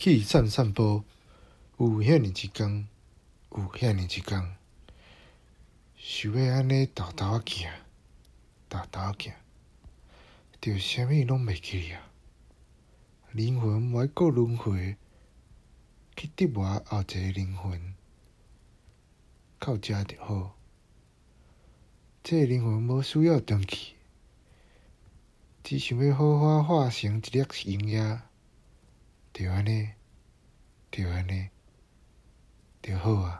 去散散步，有遐尼一工，有遐尼一工，想要安尼偷偷仔行，偷偷仔行，着啥物拢袂记啊！灵魂莫过轮回，去折磨后一个灵魂，到遮着好。这个灵魂无需要长去，只想要好好化成一粒银叶。着安尼，着安尼，着好啊！